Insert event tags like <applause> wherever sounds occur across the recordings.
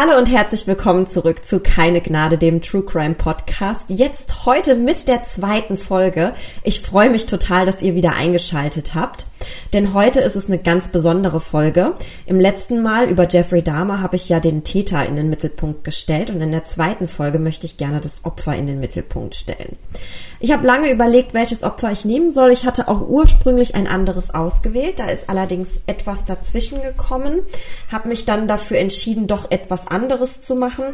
Hallo und herzlich willkommen zurück zu Keine Gnade, dem True Crime Podcast. Jetzt heute mit der zweiten Folge. Ich freue mich total, dass ihr wieder eingeschaltet habt. Denn heute ist es eine ganz besondere Folge. Im letzten Mal über Jeffrey Dahmer habe ich ja den Täter in den Mittelpunkt gestellt und in der zweiten Folge möchte ich gerne das Opfer in den Mittelpunkt stellen. Ich habe lange überlegt, welches Opfer ich nehmen soll. Ich hatte auch ursprünglich ein anderes ausgewählt. Da ist allerdings etwas dazwischen gekommen. Habe mich dann dafür entschieden, doch etwas anderes zu machen.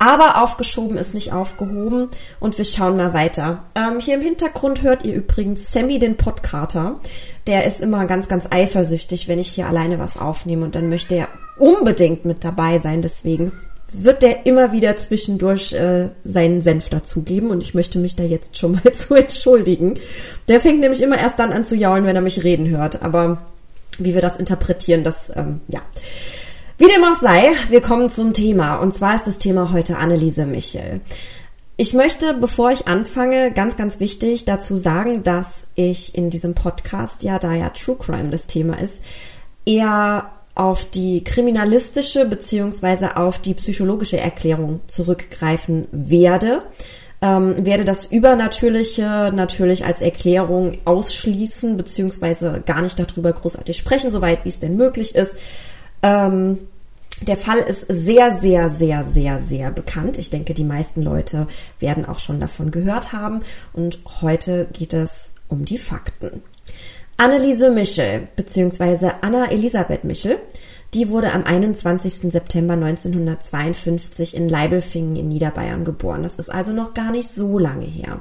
Aber aufgeschoben ist nicht aufgehoben und wir schauen mal weiter. Ähm, hier im Hintergrund hört ihr übrigens Sammy den Podcaster. Der ist immer ganz, ganz eifersüchtig, wenn ich hier alleine was aufnehme und dann möchte er unbedingt mit dabei sein. Deswegen wird der immer wieder zwischendurch äh, seinen Senf dazugeben und ich möchte mich da jetzt schon mal <laughs> zu entschuldigen. Der fängt nämlich immer erst dann an zu jaulen, wenn er mich reden hört. Aber wie wir das interpretieren, das, ähm, ja. Wie dem auch sei, wir kommen zum Thema. Und zwar ist das Thema heute Anneliese Michel. Ich möchte, bevor ich anfange, ganz, ganz wichtig dazu sagen, dass ich in diesem Podcast, ja, da ja True Crime das Thema ist, eher auf die kriminalistische beziehungsweise auf die psychologische Erklärung zurückgreifen werde. Ähm, werde das Übernatürliche natürlich als Erklärung ausschließen, beziehungsweise gar nicht darüber großartig sprechen, soweit wie es denn möglich ist. Ähm, der Fall ist sehr, sehr, sehr, sehr, sehr bekannt. Ich denke, die meisten Leute werden auch schon davon gehört haben. Und heute geht es um die Fakten. Anneliese Michel, beziehungsweise Anna Elisabeth Michel, die wurde am 21. September 1952 in Leibelfingen in Niederbayern geboren. Das ist also noch gar nicht so lange her.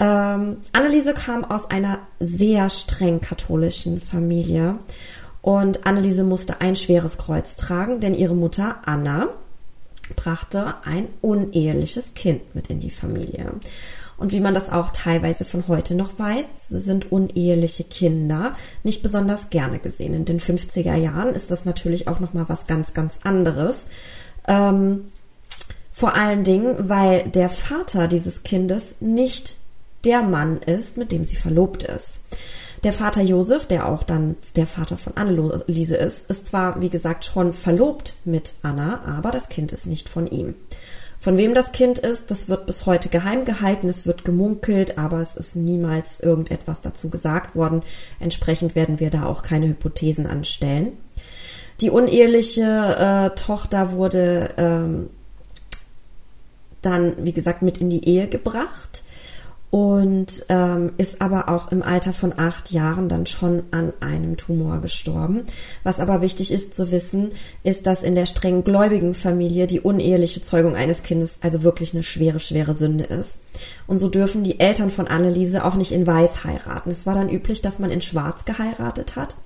Ähm, Anneliese kam aus einer sehr streng katholischen Familie und Anneliese musste ein schweres Kreuz tragen, denn ihre Mutter Anna brachte ein uneheliches Kind mit in die Familie. Und wie man das auch teilweise von heute noch weiß, sind uneheliche Kinder nicht besonders gerne gesehen. In den 50er Jahren ist das natürlich auch noch mal was ganz, ganz anderes. Ähm, vor allen Dingen, weil der Vater dieses Kindes nicht der Mann ist, mit dem sie verlobt ist. Der Vater Josef, der auch dann der Vater von Anneliese ist, ist zwar, wie gesagt, schon verlobt mit Anna, aber das Kind ist nicht von ihm. Von wem das Kind ist, das wird bis heute geheim gehalten, es wird gemunkelt, aber es ist niemals irgendetwas dazu gesagt worden. Entsprechend werden wir da auch keine Hypothesen anstellen. Die uneheliche äh, Tochter wurde ähm, dann, wie gesagt, mit in die Ehe gebracht und ähm, ist aber auch im Alter von acht Jahren dann schon an einem Tumor gestorben. Was aber wichtig ist zu wissen, ist, dass in der streng gläubigen Familie die uneheliche Zeugung eines Kindes also wirklich eine schwere, schwere Sünde ist. Und so dürfen die Eltern von Anneliese auch nicht in Weiß heiraten. Es war dann üblich, dass man in Schwarz geheiratet hat.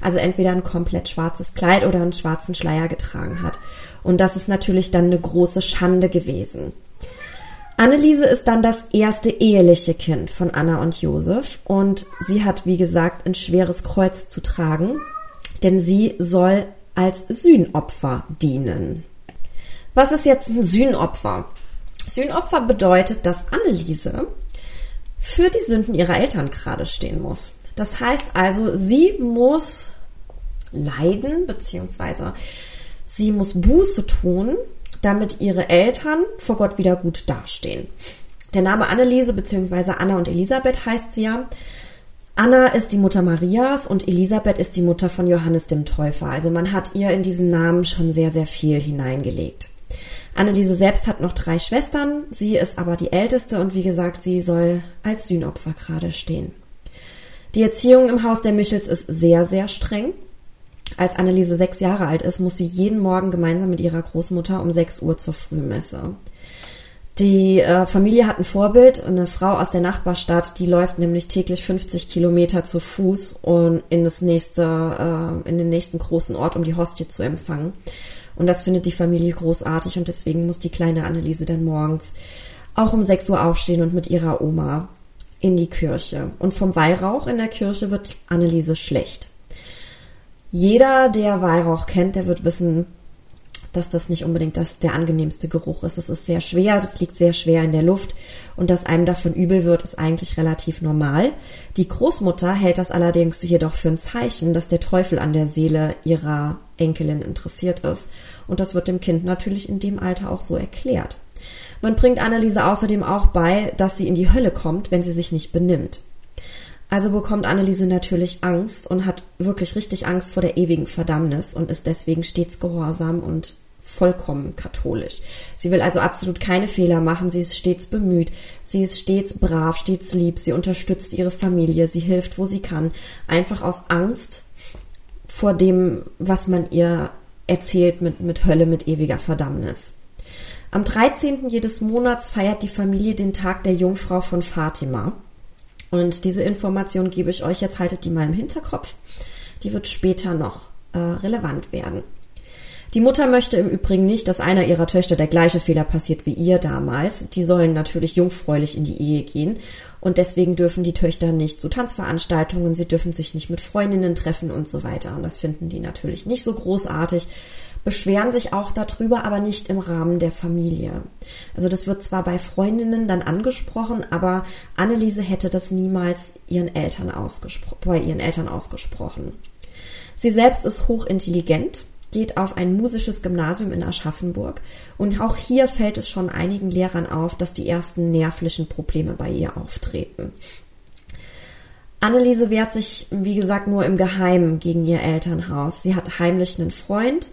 Also entweder ein komplett schwarzes Kleid oder einen schwarzen Schleier getragen hat. Und das ist natürlich dann eine große Schande gewesen. Anneliese ist dann das erste eheliche Kind von Anna und Josef und sie hat, wie gesagt, ein schweres Kreuz zu tragen, denn sie soll als Sühnopfer dienen. Was ist jetzt ein Sühnopfer? Sühnopfer bedeutet, dass Anneliese für die Sünden ihrer Eltern gerade stehen muss. Das heißt also, sie muss leiden, beziehungsweise sie muss Buße tun damit ihre Eltern vor Gott wieder gut dastehen. Der Name Anneliese bzw. Anna und Elisabeth heißt sie ja. Anna ist die Mutter Marias und Elisabeth ist die Mutter von Johannes dem Täufer. Also man hat ihr in diesen Namen schon sehr, sehr viel hineingelegt. Anneliese selbst hat noch drei Schwestern, sie ist aber die älteste und wie gesagt, sie soll als Sühnopfer gerade stehen. Die Erziehung im Haus der Michels ist sehr, sehr streng. Als Anneliese sechs Jahre alt ist, muss sie jeden Morgen gemeinsam mit ihrer Großmutter um sechs Uhr zur Frühmesse. Die äh, Familie hat ein Vorbild, eine Frau aus der Nachbarstadt, die läuft nämlich täglich 50 Kilometer zu Fuß und in das nächste, äh, in den nächsten großen Ort, um die Hostie zu empfangen. Und das findet die Familie großartig und deswegen muss die kleine Anneliese dann morgens auch um 6 Uhr aufstehen und mit ihrer Oma in die Kirche. Und vom Weihrauch in der Kirche wird Anneliese schlecht. Jeder, der Weihrauch kennt, der wird wissen, dass das nicht unbedingt das, der angenehmste Geruch ist. Es ist sehr schwer, das liegt sehr schwer in der Luft und dass einem davon übel wird, ist eigentlich relativ normal. Die Großmutter hält das allerdings jedoch für ein Zeichen, dass der Teufel an der Seele ihrer Enkelin interessiert ist. Und das wird dem Kind natürlich in dem Alter auch so erklärt. Man bringt Anneliese außerdem auch bei, dass sie in die Hölle kommt, wenn sie sich nicht benimmt. Also bekommt Anneliese natürlich Angst und hat wirklich richtig Angst vor der ewigen Verdammnis und ist deswegen stets gehorsam und vollkommen katholisch. Sie will also absolut keine Fehler machen, sie ist stets bemüht, sie ist stets brav, stets lieb, sie unterstützt ihre Familie, sie hilft, wo sie kann, einfach aus Angst vor dem, was man ihr erzählt mit, mit Hölle, mit ewiger Verdammnis. Am 13. jedes Monats feiert die Familie den Tag der Jungfrau von Fatima. Und diese Information gebe ich euch jetzt, haltet die mal im Hinterkopf. Die wird später noch äh, relevant werden. Die Mutter möchte im Übrigen nicht, dass einer ihrer Töchter der gleiche Fehler passiert wie ihr damals. Die sollen natürlich jungfräulich in die Ehe gehen und deswegen dürfen die Töchter nicht zu Tanzveranstaltungen, sie dürfen sich nicht mit Freundinnen treffen und so weiter. Und das finden die natürlich nicht so großartig, beschweren sich auch darüber, aber nicht im Rahmen der Familie. Also das wird zwar bei Freundinnen dann angesprochen, aber Anneliese hätte das niemals ihren Eltern bei ihren Eltern ausgesprochen. Sie selbst ist hochintelligent, geht auf ein musisches Gymnasium in Aschaffenburg und auch hier fällt es schon einigen Lehrern auf, dass die ersten nervlichen Probleme bei ihr auftreten. Anneliese wehrt sich, wie gesagt, nur im Geheimen gegen ihr Elternhaus. Sie hat heimlich einen Freund,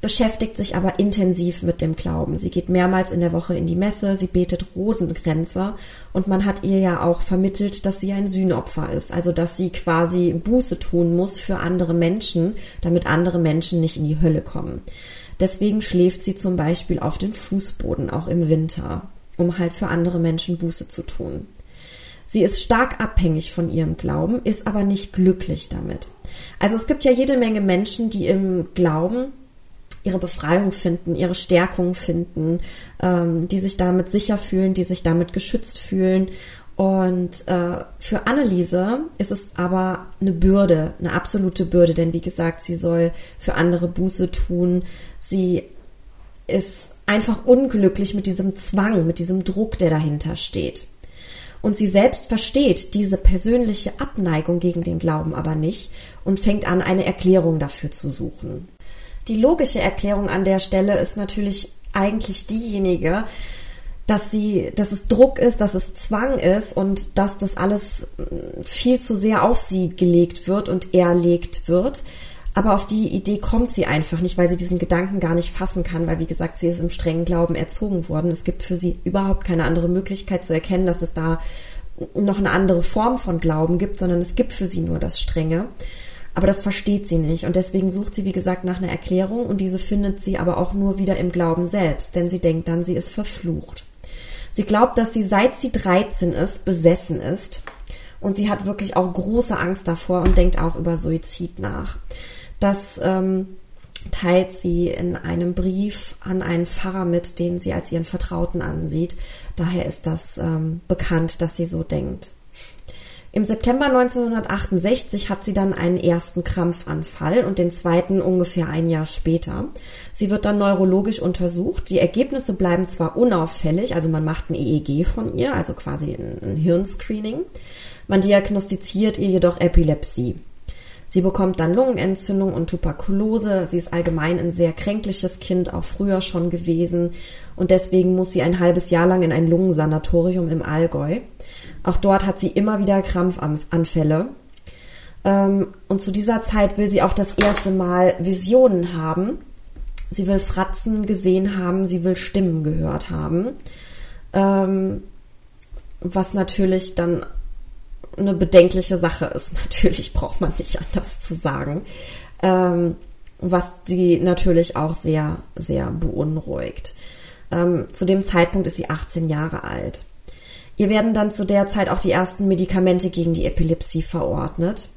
beschäftigt sich aber intensiv mit dem Glauben. Sie geht mehrmals in der Woche in die Messe, sie betet Rosenkränze und man hat ihr ja auch vermittelt, dass sie ein Sühnopfer ist, also dass sie quasi Buße tun muss für andere Menschen, damit andere Menschen nicht in die Hölle kommen. Deswegen schläft sie zum Beispiel auf dem Fußboden, auch im Winter, um halt für andere Menschen Buße zu tun. Sie ist stark abhängig von ihrem Glauben, ist aber nicht glücklich damit. Also es gibt ja jede Menge Menschen, die im Glauben ihre Befreiung finden, ihre Stärkung finden, ähm, die sich damit sicher fühlen, die sich damit geschützt fühlen. Und äh, für Anneliese ist es aber eine Bürde, eine absolute Bürde, denn wie gesagt, sie soll für andere Buße tun. Sie ist einfach unglücklich mit diesem Zwang, mit diesem Druck, der dahinter steht. Und sie selbst versteht diese persönliche Abneigung gegen den Glauben aber nicht und fängt an, eine Erklärung dafür zu suchen. Die logische Erklärung an der Stelle ist natürlich eigentlich diejenige, dass sie, dass es Druck ist, dass es Zwang ist und dass das alles viel zu sehr auf sie gelegt wird und erlegt wird. Aber auf die Idee kommt sie einfach nicht, weil sie diesen Gedanken gar nicht fassen kann, weil wie gesagt, sie ist im strengen Glauben erzogen worden. Es gibt für sie überhaupt keine andere Möglichkeit zu erkennen, dass es da noch eine andere Form von Glauben gibt, sondern es gibt für sie nur das Strenge. Aber das versteht sie nicht und deswegen sucht sie, wie gesagt, nach einer Erklärung und diese findet sie aber auch nur wieder im Glauben selbst, denn sie denkt dann, sie ist verflucht. Sie glaubt, dass sie seit sie 13 ist, besessen ist und sie hat wirklich auch große Angst davor und denkt auch über Suizid nach. Das ähm, teilt sie in einem Brief an einen Pfarrer mit, den sie als ihren Vertrauten ansieht. Daher ist das ähm, bekannt, dass sie so denkt. Im September 1968 hat sie dann einen ersten Krampfanfall und den zweiten ungefähr ein Jahr später. Sie wird dann neurologisch untersucht. Die Ergebnisse bleiben zwar unauffällig, also man macht ein EEG von ihr, also quasi ein Hirnscreening. Man diagnostiziert ihr jedoch Epilepsie. Sie bekommt dann Lungenentzündung und Tuberkulose. Sie ist allgemein ein sehr kränkliches Kind, auch früher schon gewesen. Und deswegen muss sie ein halbes Jahr lang in ein Lungensanatorium im Allgäu. Auch dort hat sie immer wieder Krampfanfälle. Ähm, und zu dieser Zeit will sie auch das erste Mal Visionen haben. Sie will Fratzen gesehen haben, sie will Stimmen gehört haben. Ähm, was natürlich dann eine bedenkliche Sache ist. <laughs> Natürlich braucht man nicht anders zu sagen. Ähm, was sie natürlich auch sehr, sehr beunruhigt. zu dem Zeitpunkt ist sie 18 Jahre alt. Ihr werden dann zu der Zeit auch die ersten Medikamente gegen die Epilepsie verordnet.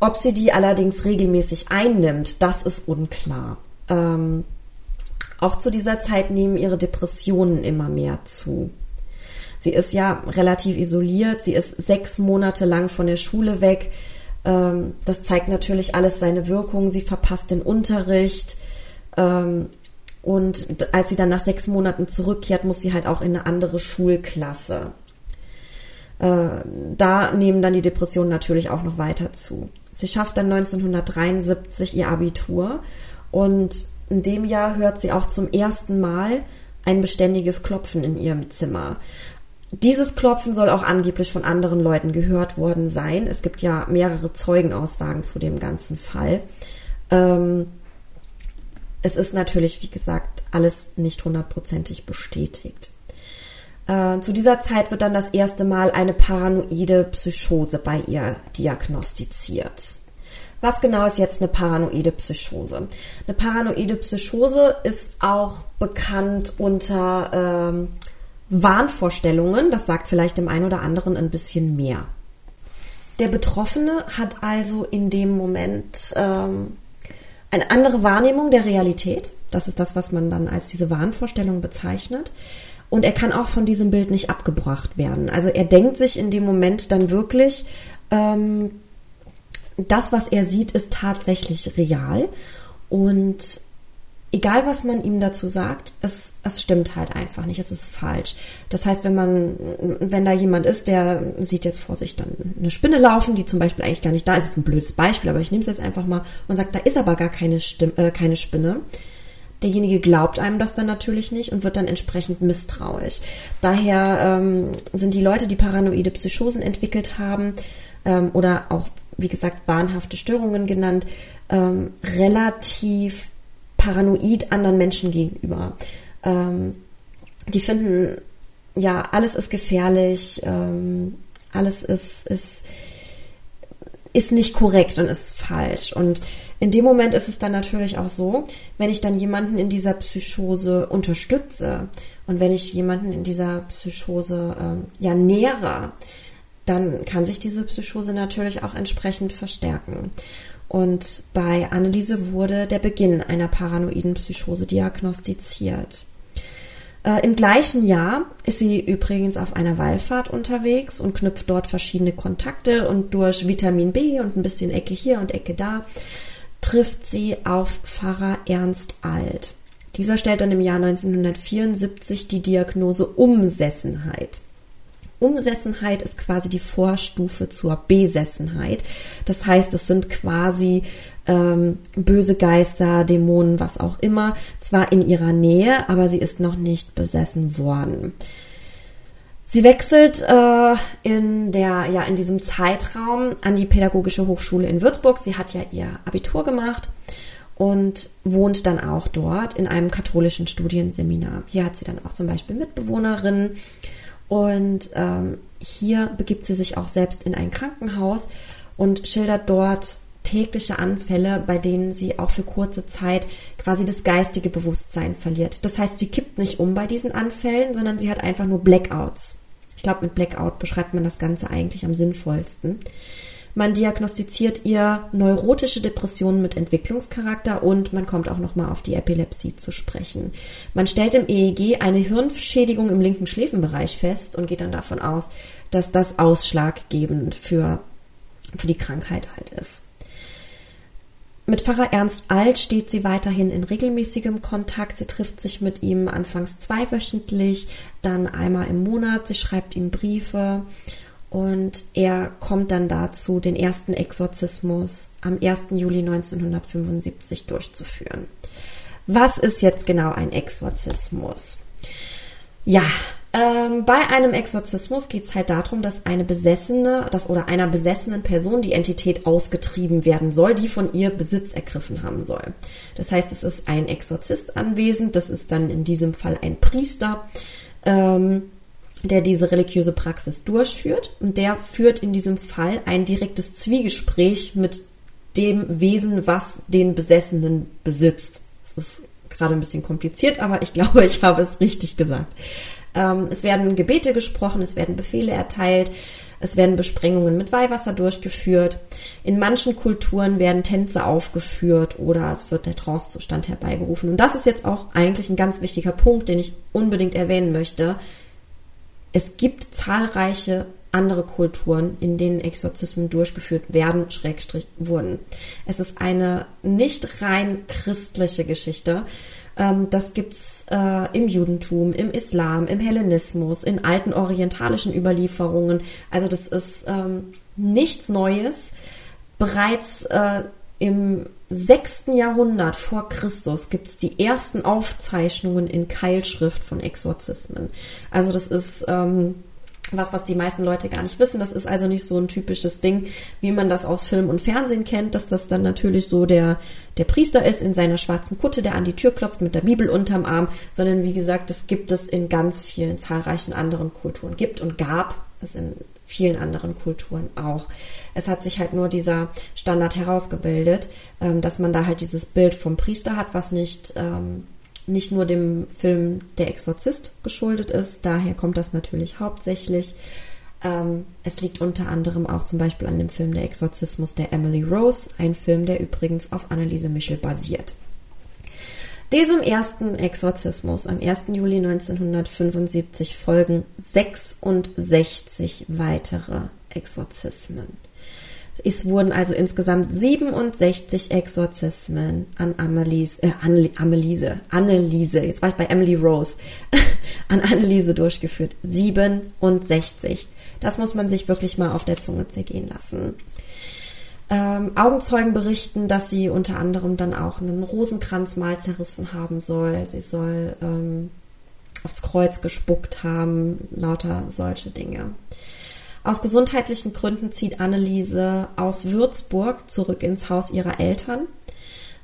Ob sie die allerdings regelmäßig einnimmt, das ist unklar. Ähm, auch zu dieser Zeit nehmen ihre Depressionen immer mehr zu. Sie ist ja relativ isoliert, sie ist sechs Monate lang von der Schule weg. Ähm, das zeigt natürlich alles seine Wirkung. Sie verpasst den Unterricht. Ähm, Und als sie dann nach sechs Monaten zurückkehrt, muss sie halt auch in eine andere Schulklasse. Äh, da nehmen dann die Depressionen natürlich auch noch weiter zu. Sie schafft dann 1973 ihr Abitur und in dem Jahr hört sie auch zum ersten Mal ein beständiges Klopfen in ihrem Zimmer. Dieses Klopfen soll auch angeblich von anderen Leuten gehört worden sein. Es gibt ja mehrere Zeugenaussagen zu dem ganzen Fall. Ähm, es ist natürlich, wie gesagt, alles nicht hundertprozentig bestätigt. Äh, zu dieser Zeit wird dann das erste Mal eine paranoide Psychose bei ihr diagnostiziert. Was genau ist jetzt eine paranoide Psychose? Eine paranoide Psychose ist auch bekannt unter ähm, Wahnvorstellungen. Das sagt vielleicht dem einen oder anderen ein bisschen mehr. Der Betroffene hat also in dem Moment ähm, eine andere Wahrnehmung der Realität. Das ist das, was man dann als diese Wahnvorstellung bezeichnet. Und er kann auch von diesem Bild nicht abgebracht werden. Also er denkt sich in dem Moment dann wirklich, ähm, das, was er sieht, ist tatsächlich real. Und egal, was man ihm dazu sagt, es, es stimmt halt einfach nicht. Es ist falsch. Das heißt, wenn man, wenn da jemand ist, der sieht jetzt vor sich dann eine Spinne laufen, die zum Beispiel eigentlich gar nicht da ist, ist ein blödes Beispiel, aber ich nehme es jetzt einfach mal und sagt, da ist aber gar keine, Stimme, äh, keine Spinne. Derjenige glaubt einem das dann natürlich nicht und wird dann entsprechend misstrauisch. Daher ähm, sind die Leute, die paranoide Psychosen entwickelt haben ähm, oder auch wie gesagt, wahnhafte Störungen genannt, ähm, relativ paranoid anderen Menschen gegenüber. Ähm, die finden, ja, alles ist gefährlich, ähm, alles ist, ist, ist nicht korrekt und ist falsch. Und in dem Moment ist es dann natürlich auch so, wenn ich dann jemanden in dieser Psychose unterstütze und wenn ich jemanden in dieser Psychose ähm, ja nähere, dann kann sich diese Psychose natürlich auch entsprechend verstärken. Und bei Anneliese wurde der Beginn einer paranoiden Psychose diagnostiziert. Äh, Im gleichen Jahr ist sie übrigens auf einer Wallfahrt unterwegs und knüpft dort verschiedene Kontakte und durch Vitamin B und ein bisschen Ecke hier und Ecke da trifft sie auf Pfarrer Ernst Alt. Dieser stellt dann im Jahr 1974 die Diagnose Umsessenheit. Umsessenheit ist quasi die Vorstufe zur Besessenheit. Das heißt, es sind quasi ähm, böse Geister, Dämonen, was auch immer, zwar in ihrer Nähe, aber sie ist noch nicht besessen worden. Sie wechselt äh, in der ja in diesem Zeitraum an die Pädagogische Hochschule in Würzburg. Sie hat ja ihr Abitur gemacht und wohnt dann auch dort in einem katholischen Studienseminar. Hier hat sie dann auch zum Beispiel Mitbewohnerinnen und ähm, hier begibt sie sich auch selbst in ein Krankenhaus und schildert dort tägliche Anfälle, bei denen sie auch für kurze Zeit quasi das geistige Bewusstsein verliert. Das heißt, sie kippt nicht um bei diesen Anfällen, sondern sie hat einfach nur Blackouts. Ich glaube, mit Blackout beschreibt man das Ganze eigentlich am sinnvollsten. Man diagnostiziert ihr neurotische Depressionen mit Entwicklungscharakter und man kommt auch nochmal auf die Epilepsie zu sprechen. Man stellt im EEG eine Hirnschädigung im linken Schläfenbereich fest und geht dann davon aus, dass das ausschlaggebend für, für die Krankheit halt ist. Mit Pfarrer Ernst Alt steht sie weiterhin in regelmäßigem Kontakt. Sie trifft sich mit ihm anfangs zweiwöchentlich, dann einmal im Monat. Sie schreibt ihm Briefe und er kommt dann dazu, den ersten Exorzismus am 1. Juli 1975 durchzuführen. Was ist jetzt genau ein Exorzismus? Ja, ähm, bei einem Exorzismus geht es halt darum, dass eine besessene, dass oder einer besessenen Person die Entität ausgetrieben werden soll, die von ihr Besitz ergriffen haben soll. Das heißt, es ist ein Exorzist anwesend, das ist dann in diesem Fall ein Priester. Ähm, der diese religiöse Praxis durchführt. Und der führt in diesem Fall ein direktes Zwiegespräch mit dem Wesen, was den Besessenen besitzt. Das ist gerade ein bisschen kompliziert, aber ich <laughs> glaube, ich habe es richtig gesagt. Ähm, es werden Gebete gesprochen, es werden Befehle erteilt, es werden Besprengungen mit Weihwasser durchgeführt. In manchen Kulturen werden Tänze aufgeführt oder es wird der Trancezustand herbeigerufen. Und das ist jetzt auch eigentlich ein ganz wichtiger Punkt, den ich unbedingt erwähnen möchte. Es gibt zahlreiche andere Kulturen, in denen Exorzismen durchgeführt werden, Schrägstrich wurden. Es ist eine nicht rein christliche Geschichte. Ähm, das gibt's äh, im Judentum, im Islam, im Hellenismus, in alten orientalischen Überlieferungen. Also das ist ähm, nichts Neues. Bereits äh, im sechsten Jahrhundert vor Christus gibt es die ersten Aufzeichnungen in Keilschrift von Exorzismen. Also das ist ähm, was, was die meisten Leute gar nicht wissen. Das ist also nicht so ein typisches Ding, wie man das aus Film und Fernsehen kennt, dass das dann natürlich so der, der Priester ist in seiner schwarzen Kutte, der an die Tür klopft mit der Bibel unterm Arm, sondern wie gesagt, das gibt es in ganz vielen zahlreichen anderen Kulturen. Gibt und gab es in vielen anderen Kulturen auch. Es hat sich halt nur dieser Standard herausgebildet, ähm, dass man da halt dieses Bild vom Priester hat, was nicht ähm, nicht nur dem Film Der Exorzist geschuldet ist, daher kommt das natürlich hauptsächlich. Ähm, es liegt unter anderem auch zum Beispiel an dem Film Der Exorzismus der Emily Rose, ein Film, der übrigens auf Anneliese Michel basiert. Diesem ersten Exorzismus am 1. Juli 1975 folgen 66 weitere Exorzismen. Es wurden also insgesamt 67 Exorzismen an Anneliese, äh, Anneliese, Anneliese, jetzt war ich bei Emily Rose, <laughs> an Anneliese durchgeführt. 67. Das muss man sich wirklich mal auf der Zunge zergehen lassen. Ähm, Augenzeugen berichten, dass sie unter anderem dann auch einen Rosenkranz mal zerrissen haben soll. Sie soll ähm, aufs Kreuz gespuckt haben, lauter solche Dinge. Aus gesundheitlichen Gründen zieht Anneliese aus Würzburg zurück ins Haus ihrer Eltern,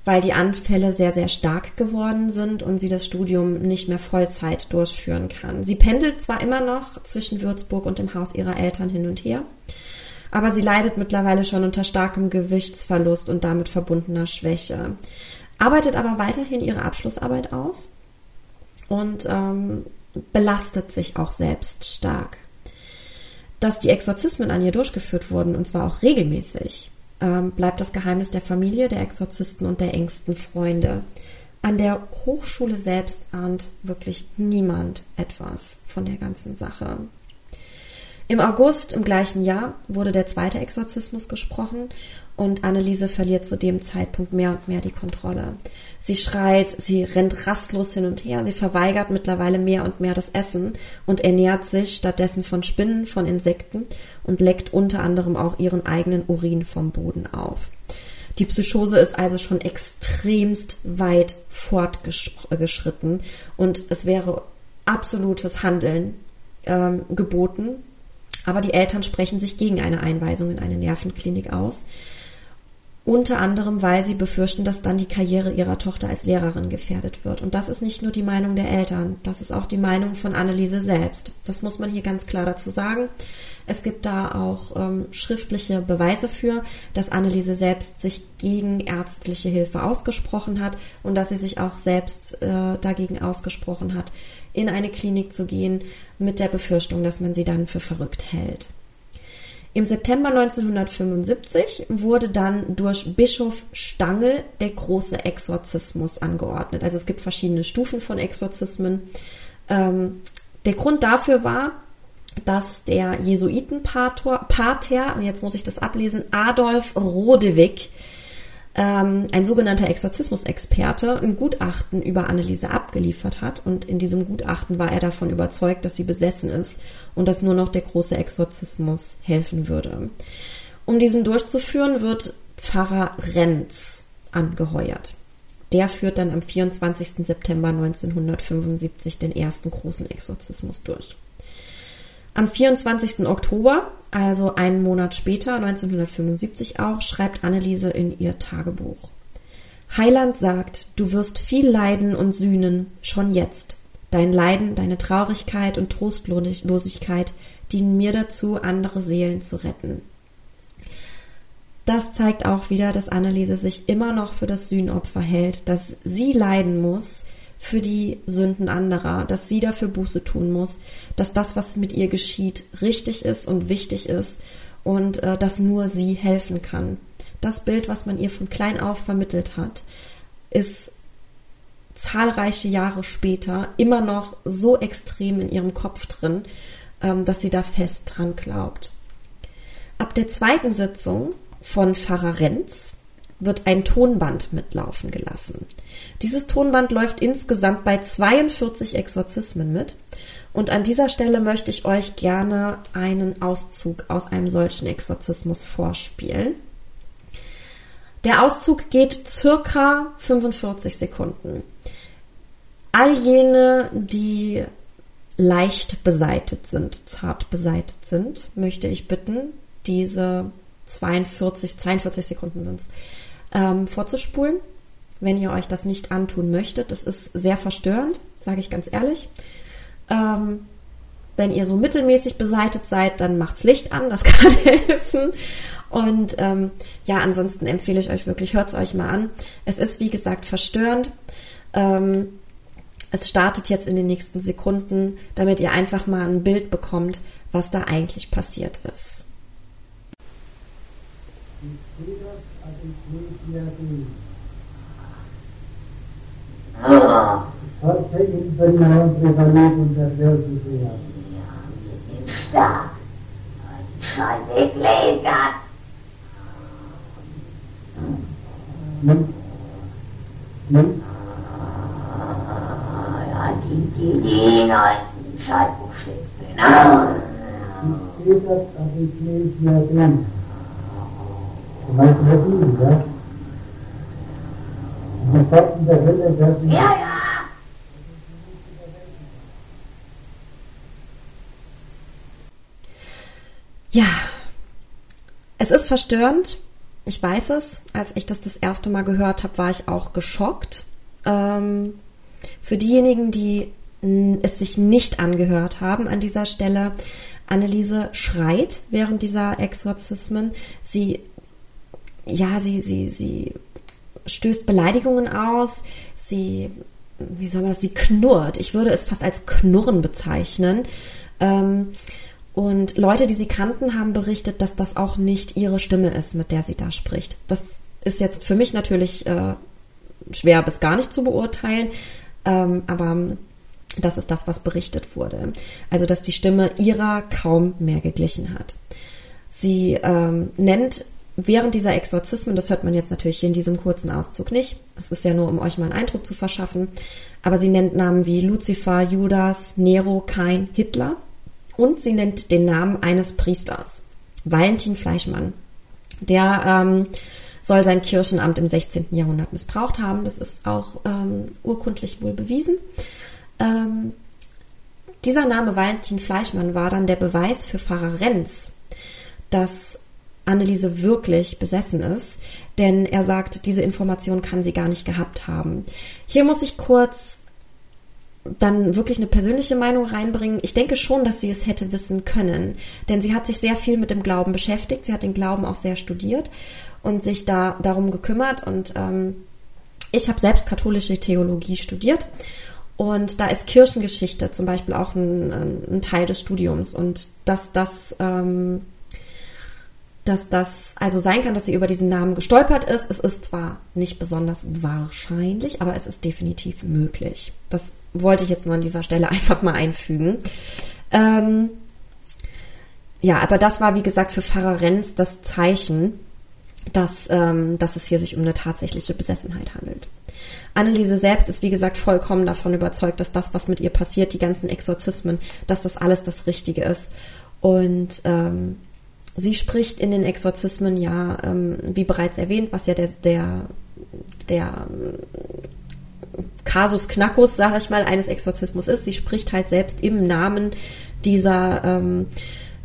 weil die Anfälle sehr, sehr stark geworden sind und sie das Studium nicht mehr Vollzeit durchführen kann. Sie pendelt zwar immer noch zwischen Würzburg und dem Haus ihrer Eltern hin und her, aber sie leidet mittlerweile schon unter starkem Gewichtsverlust und damit verbundener Schwäche, arbeitet aber weiterhin ihre Abschlussarbeit aus und ähm, belastet sich auch selbst stark dass die Exorzismen an ihr durchgeführt wurden, und zwar auch regelmäßig, ähm, bleibt das Geheimnis der Familie, der Exorzisten und der engsten Freunde. An der Hochschule selbst ahnt wirklich niemand etwas von der ganzen Sache. Im August im gleichen Jahr wurde der zweite Exorzismus gesprochen und Anneliese verliert zu dem Zeitpunkt mehr und mehr die Kontrolle. Sie schreit, sie rennt rastlos hin und her, sie verweigert mittlerweile mehr und mehr das Essen und ernährt sich stattdessen von Spinnen, von Insekten und leckt unter anderem auch ihren eigenen Urin vom Boden auf. Die Psychose ist also schon extremst weit fortgeschritten und es wäre absolutes Handeln ähm, geboten. Aber die Eltern sprechen sich gegen eine Einweisung in eine Nervenklinik aus. Unter anderem, weil sie befürchten, dass dann die Karriere ihrer Tochter als Lehrerin gefährdet wird. Und das ist nicht nur die Meinung der Eltern, das ist auch die Meinung von Anneliese selbst. Das muss man hier ganz klar dazu sagen. Es gibt da auch ähm, schriftliche Beweise für, dass Anneliese selbst sich gegen ärztliche Hilfe ausgesprochen hat und dass sie sich auch selbst äh, dagegen ausgesprochen hat, in eine Klinik zu gehen, mit der Befürchtung, dass man sie dann für verrückt hält. Im September 1975 wurde dann durch Bischof Stangl der große Exorzismus angeordnet. Also es gibt verschiedene Stufen von Exorzismen. Ähm, der Grund dafür war, dass der Jesuitenpater, und jetzt muss ich das ablesen, Adolf Rodewig, ähm, ein sogenannter Exorzismusexperte ein Gutachten über Anneliese abgeliefert hat. Und in diesem Gutachten war er davon überzeugt, dass sie besessen ist und dass nur noch der große Exorzismus helfen würde. Um diesen durchzuführen, wird Pfarrer Renz angeheuert. Der führt dann am 24. September 1975 den ersten großen Exorzismus durch. Am 24. Oktober, also einen Monat später, 1975 auch, schreibt Anneliese in ihr Tagebuch. Heiland sagt, du wirst viel leiden und sühnen, schon jetzt. Dein Leiden, deine Traurigkeit und Trostlosigkeit dienen mir dazu, andere Seelen zu retten. Das zeigt auch wieder, dass Anneliese sich immer noch für das Sühnopfer hält, dass sie leiden muss, für die Sünden anderer, dass sie dafür Buße tun muss, dass das, was mit ihr geschieht, richtig ist und wichtig ist und äh, dass nur sie helfen kann. Das Bild, was man ihr von klein auf vermittelt hat, ist zahlreiche Jahre später immer noch so extrem in ihrem Kopf drin, ähm, dass sie da fest dran glaubt. Ab der zweiten Sitzung von Pfarrer Renz wird ein Tonband mitlaufen gelassen. Dieses Tonband läuft insgesamt bei 42 Exorzismen mit. Und an dieser Stelle möchte ich euch gerne einen Auszug aus einem solchen Exorzismus vorspielen. Der Auszug geht circa 45 Sekunden. All jene, die leicht beseitet sind, zart beseitet sind, möchte ich bitten, diese 42, 42 Sekunden sind es, ähm, vorzuspulen, wenn ihr euch das nicht antun möchtet. Das ist sehr verstörend, sage ich ganz ehrlich. Ähm, wenn ihr so mittelmäßig beseitet seid, dann macht's Licht an, das <laughs> kann helfen. Und ähm, ja, ansonsten empfehle ich euch wirklich, hört's euch mal an. Es ist, wie gesagt, verstörend. Ähm, es startet jetzt in den nächsten Sekunden, damit ihr einfach mal ein Bild bekommt, was da eigentlich passiert ist. Ah. Heute in Benjamin Prävalet und der Welt zu sehen. Ja, wir sind stark. Die Scheiße Gläser. Hm? Hm? Ja, die, die, die, nein, Scheißbuch steht drin. Ich sehe das an Gläser drin. Du meinst der Bibel, ja? Die Fakten der Hölle werden... Ja, ja! Ja, es ist verstörend. Ich weiß es. Als ich das das erste Mal gehört habe, war ich auch geschockt. Ähm, für diejenigen, die es sich nicht angehört haben an dieser Stelle, Anneliese schreit während dieser Exorzismen. Sie, ja, sie, sie, sie stößt Beleidigungen aus. Sie, wie soll man das, sie knurrt. Ich würde es fast als Knurren bezeichnen. Ähm, und Leute, die sie kannten, haben berichtet, dass das auch nicht ihre Stimme ist, mit der sie da spricht. Das ist jetzt für mich natürlich äh, schwer bis gar nicht zu beurteilen, ähm, aber das ist das, was berichtet wurde. Also, dass die Stimme ihrer kaum mehr geglichen hat. Sie ähm, nennt während dieser Exorzismen, das hört man jetzt natürlich hier in diesem kurzen Auszug nicht, es ist ja nur, um euch mal einen Eindruck zu verschaffen, aber sie nennt Namen wie Lucifer, Judas, Nero, Kain, Hitler und sie nennt den Namen eines Priesters, Valentin Fleischmann. Der ähm, soll sein Kirchenamt im 16. Jahrhundert missbraucht haben. Das ist auch ähm, urkundlich wohl bewiesen. Ähm, dieser Name Valentin Fleischmann war dann der Beweis für Pfarrer Renz, dass Anneliese wirklich besessen ist, denn er sagt, diese Information kann sie gar nicht gehabt haben. Hier muss ich kurz dann wirklich eine persönliche Meinung reinbringen. Ich denke schon, dass sie es hätte wissen können, denn sie hat sich sehr viel mit dem Glauben beschäftigt. Sie hat den Glauben auch sehr studiert und sich da darum gekümmert. Und ähm, ich habe selbst katholische Theologie studiert und da ist Kirchengeschichte zum Beispiel auch ein, ein Teil des Studiums und dass das ähm, dass das also sein kann, dass sie über diesen Namen gestolpert ist. Es ist zwar nicht besonders wahrscheinlich, aber es ist definitiv möglich. Das wollte ich jetzt nur an dieser Stelle <laughs> einfach mal einfügen. Ähm, ja, aber das war, wie gesagt, für Pfarrer Renz das Zeichen, dass, ähm, dass es hier sich um eine tatsächliche Besessenheit handelt. Anneliese selbst ist, wie gesagt, vollkommen davon überzeugt, dass das, was mit ihr passiert, die ganzen Exorzismen, dass das alles das Richtige ist. Und ähm, sie spricht in den Exorzismen ja, ähm, wie bereits erwähnt, was ja der, der, der Kasus Knackus, sage ich mal, eines Exorzismus ist. Sie spricht halt selbst im Namen dieser ähm,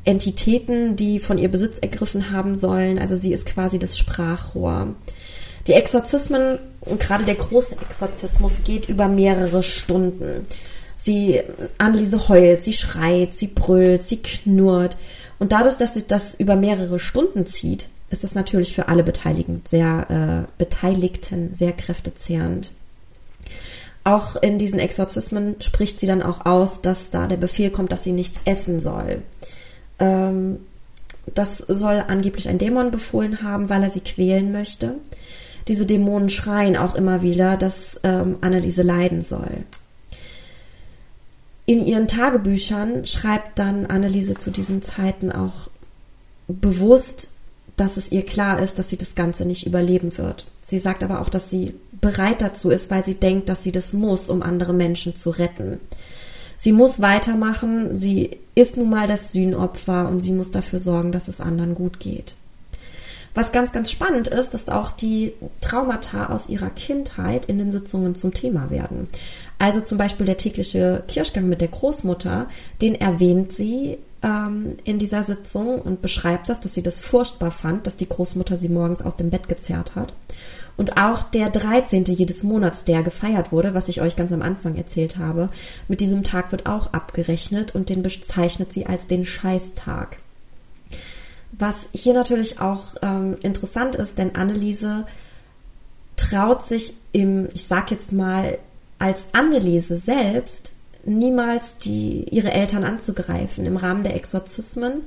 Entitäten, die von ihr Besitz ergriffen haben sollen. Also sie ist quasi das Sprachrohr. Die Exorzismen, gerade der große Exorzismus, geht über mehrere Stunden. Sie, Anneliese heult, sie schreit, sie brüllt, sie knurrt. Und dadurch, dass sich das über mehrere Stunden zieht, ist das natürlich für alle Beteiligten sehr, äh, Beteiligten sehr kräftezehrend. Auch in diesen Exorzismen spricht sie dann auch aus, dass da der Befehl kommt, dass sie nichts essen soll. Ähm, das soll angeblich ein Dämon befohlen haben, weil er sie quälen möchte. Diese Dämonen schreien auch immer wieder, dass ähm, Anneliese leiden soll. In ihren Tagebüchern schreibt dann Anneliese zu diesen Zeiten auch bewusst dass es ihr klar ist, dass sie das Ganze nicht überleben wird. Sie sagt aber auch, dass sie bereit dazu ist, weil sie denkt, dass sie das muss, um andere Menschen zu retten. Sie muss weitermachen, sie ist nun mal das Sühnopfer und sie muss dafür sorgen, dass es anderen gut geht. Was ganz, ganz spannend ist, dass auch die Traumata aus ihrer Kindheit in den Sitzungen zum Thema werden. Also zum Beispiel der tägliche Kirschgang mit der Großmutter, den erwähnt sie ähm, in dieser Sitzung und beschreibt das, dass sie das furchtbar fand, dass die Großmutter sie morgens aus dem Bett gezerrt hat. Und auch der 13. jedes Monats, der gefeiert wurde, was ich euch ganz am Anfang erzählt habe, mit diesem Tag wird auch abgerechnet und den bezeichnet sie als den Scheißtag. Was hier natürlich auch ähm, interessant ist, denn Anneliese traut sich im, ich sag jetzt mal, als Anneliese selbst niemals die, ihre Eltern anzugreifen. Im Rahmen der Exorzismen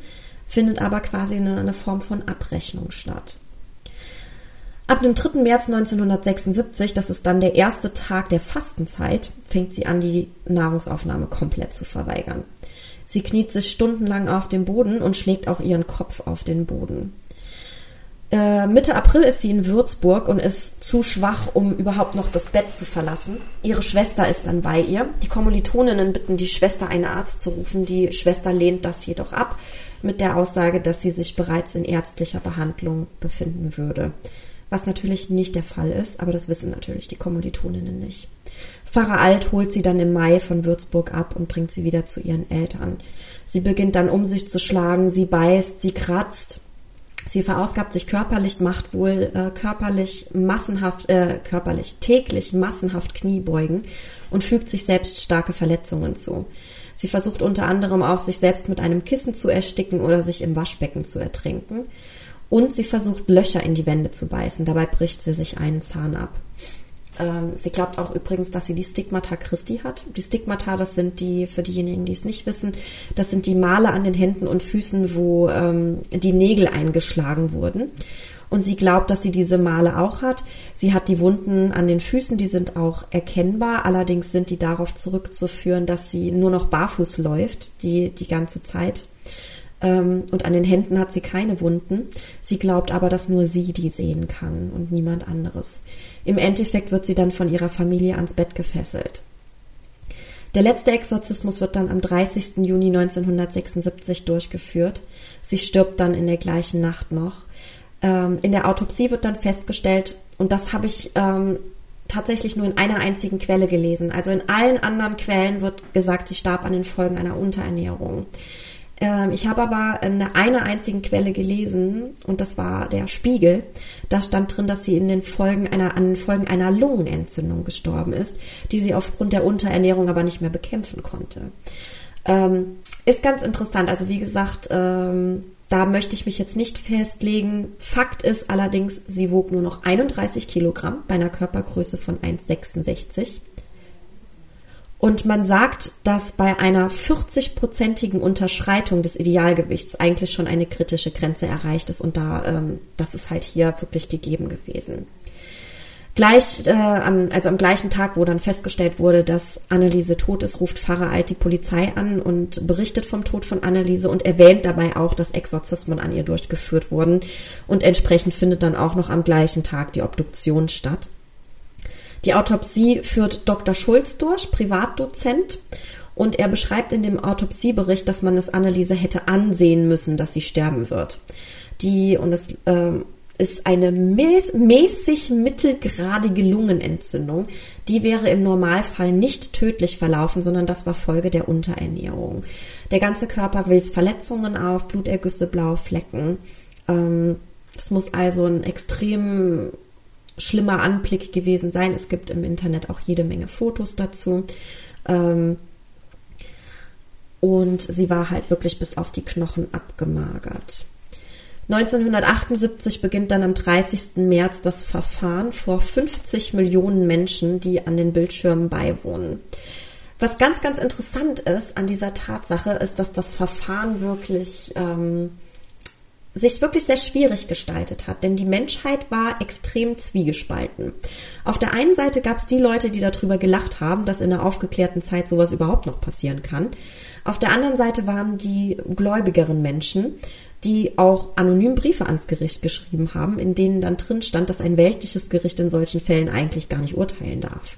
findet aber quasi eine, eine Form von Abrechnung statt. Ab dem 3. März 1976, das ist dann der erste Tag der Fastenzeit, fängt sie an, die Nahrungsaufnahme komplett zu verweigern. Sie kniet sich stundenlang auf den Boden und schlägt auch ihren Kopf auf den Boden. Äh, Mitte April ist sie in Würzburg und ist zu schwach, um überhaupt noch das Bett zu verlassen. Ihre Schwester ist dann bei ihr. Die Kommilitoninnen bitten die Schwester, einen Arzt zu rufen. Die Schwester lehnt das jedoch ab mit der Aussage, dass sie sich bereits in ärztlicher Behandlung befinden würde. Was natürlich nicht der Fall ist, aber das wissen natürlich die Kommilitoninnen nicht. Pfarrer Alt holt sie dann im Mai von Würzburg ab und bringt sie wieder zu ihren Eltern. Sie beginnt dann um sich zu schlagen, sie beißt, sie kratzt, sie verausgabt sich körperlich, macht wohl äh, körperlich massenhaft, äh, körperlich täglich massenhaft Kniebeugen und fügt sich selbst starke Verletzungen zu. Sie versucht unter anderem auch, sich selbst mit einem Kissen zu ersticken oder sich im Waschbecken zu ertrinken. Und sie versucht, Löcher in die Wände zu beißen. Dabei bricht sie sich einen Zahn ab. Ähm, sie glaubt auch übrigens, dass sie die Stigmata Christi hat. Die Stigmata, das sind die, für diejenigen, die es nicht wissen, das sind die Male an den Händen und Füßen, wo ähm, die Nägel eingeschlagen wurden. Und sie glaubt, dass sie diese Male auch hat. Sie hat die Wunden an den Füßen, die sind auch erkennbar. Allerdings sind die darauf zurückzuführen, dass sie nur noch barfuß läuft, die, die ganze Zeit und an den Händen hat sie keine Wunden. Sie glaubt aber, dass nur sie die sehen kann und niemand anderes. Im Endeffekt wird sie dann von ihrer Familie ans Bett gefesselt. Der letzte Exorzismus wird dann am 30. Juni 1976 durchgeführt. Sie stirbt dann in der gleichen Nacht noch. Ähm, in der Autopsie wird dann festgestellt, und das habe ich ähm, tatsächlich nur in einer einzigen Quelle gelesen. Also in allen anderen Quellen wird gesagt, sie starb an den Folgen einer Unterernährung. Ähm, ich habe aber in einer einzigen Quelle gelesen, und das war der Spiegel. Da stand drin, dass sie in den Folgen einer, an den Folgen einer Lungenentzündung gestorben ist, die sie aufgrund der Unterernährung aber nicht mehr bekämpfen konnte. Ähm, ist ganz interessant. Also wie gesagt, ähm, da möchte ich mich jetzt nicht festlegen. Fakt ist allerdings, sie wog nur noch 31 Kilogramm bei einer Körpergröße von 1,66. Und man sagt, dass bei einer 40-prozentigen Unterschreitung des Idealgewichts eigentlich schon eine kritische Grenze erreicht ist und da, ähm, das ist halt hier wirklich gegeben gewesen. Gleich, äh, am, also am gleichen Tag, wo dann festgestellt wurde, dass Anneliese tot ist, ruft Pfarrer Alt die Polizei an und berichtet vom Tod von Anneliese und erwähnt dabei auch, dass Exorzismen an ihr durchgeführt wurden. Und entsprechend findet dann auch noch am gleichen Tag die Obduktion statt. Die Autopsie führt Dr. Schulz durch, Privatdozent. Und er beschreibt in dem Autopsiebericht, dass man es Anneliese hätte ansehen müssen, dass sie sterben wird. Die, und es äh, ist eine mäß, mäßig mittelgradige Lungenentzündung. Die wäre im Normalfall nicht tödlich verlaufen, sondern das war Folge der Unterernährung. Der ganze Körper wies Verletzungen auf, Blutergüsse, blaue Flecken. Ähm, es muss also ein extrem schlimmer Anblick gewesen sein. Es gibt im Internet auch jede Menge Fotos dazu. Ähm, und sie war halt wirklich bis auf die Knochen abgemagert. 1978 beginnt dann am 30. März das Verfahren vor 50 Millionen Menschen, die an den Bildschirmen beiwohnen. Was ganz, ganz interessant ist an dieser Tatsache, ist, dass das Verfahren wirklich ähm, sich wirklich sehr schwierig gestaltet hat, denn die Menschheit war extrem zwiegespalten. Auf der einen Seite gab es die Leute, die darüber gelacht haben, dass in einer aufgeklärten Zeit sowas überhaupt noch passieren kann. Auf der anderen Seite waren die gläubigeren Menschen, die auch anonym Briefe ans Gericht geschrieben haben, in denen dann drin stand, dass ein weltliches Gericht in solchen Fällen eigentlich gar nicht urteilen darf.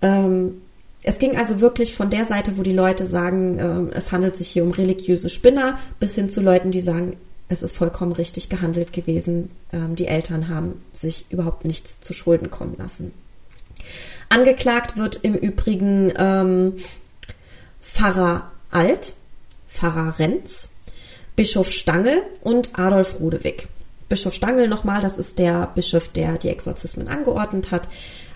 Ähm, es ging also wirklich von der Seite, wo die Leute sagen, äh, es handelt sich hier um religiöse Spinner, bis hin zu Leuten, die sagen, es ist vollkommen richtig gehandelt gewesen. Ähm, die Eltern haben sich überhaupt nichts zu Schulden kommen lassen. Angeklagt wird im Übrigen ähm, Pfarrer Alt, Pfarrer Renz, Bischof Stangl und Adolf Rudewig. Bischof Stangl nochmal, das ist der Bischof, der die Exorzismen angeordnet hat.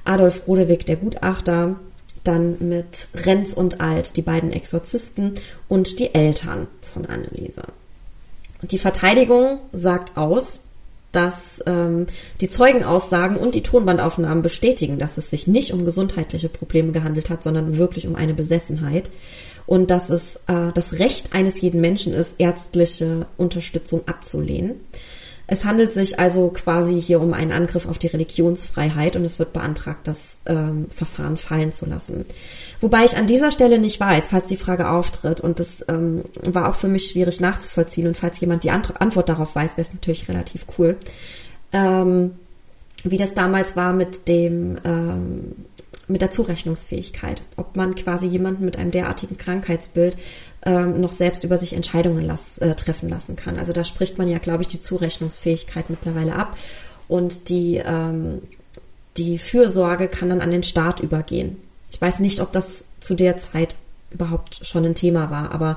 Adolf Rudewig, der Gutachter, dann mit Renz und Alt, die beiden Exorzisten und die Eltern von Anneliese. Die Verteidigung sagt aus, dass ähm, die Zeugenaussagen und die Tonbandaufnahmen bestätigen, dass es sich nicht um gesundheitliche Probleme gehandelt hat, sondern wirklich um eine Besessenheit und dass es äh, das Recht eines jeden Menschen ist, ärztliche Unterstützung abzulehnen. Es handelt sich also quasi hier um einen Angriff auf die Religionsfreiheit und es wird beantragt, das ähm, Verfahren fallen zu lassen. Wobei ich an dieser Stelle nicht weiß, falls die Frage auftritt und das ähm, war auch für mich schwierig nachzuvollziehen und falls jemand die Antwort darauf weiß, wäre es natürlich relativ cool. Ähm, wie das damals war mit dem ähm, mit der Zurechnungsfähigkeit, ob man quasi jemanden mit einem derartigen Krankheitsbild ähm, noch selbst über sich Entscheidungen las, äh, treffen lassen kann. Also da spricht man ja, glaube ich, die Zurechnungsfähigkeit mittlerweile ab und die, ähm, die Fürsorge kann dann an den Staat übergehen. Ich weiß nicht, ob das zu der Zeit überhaupt schon ein Thema war, aber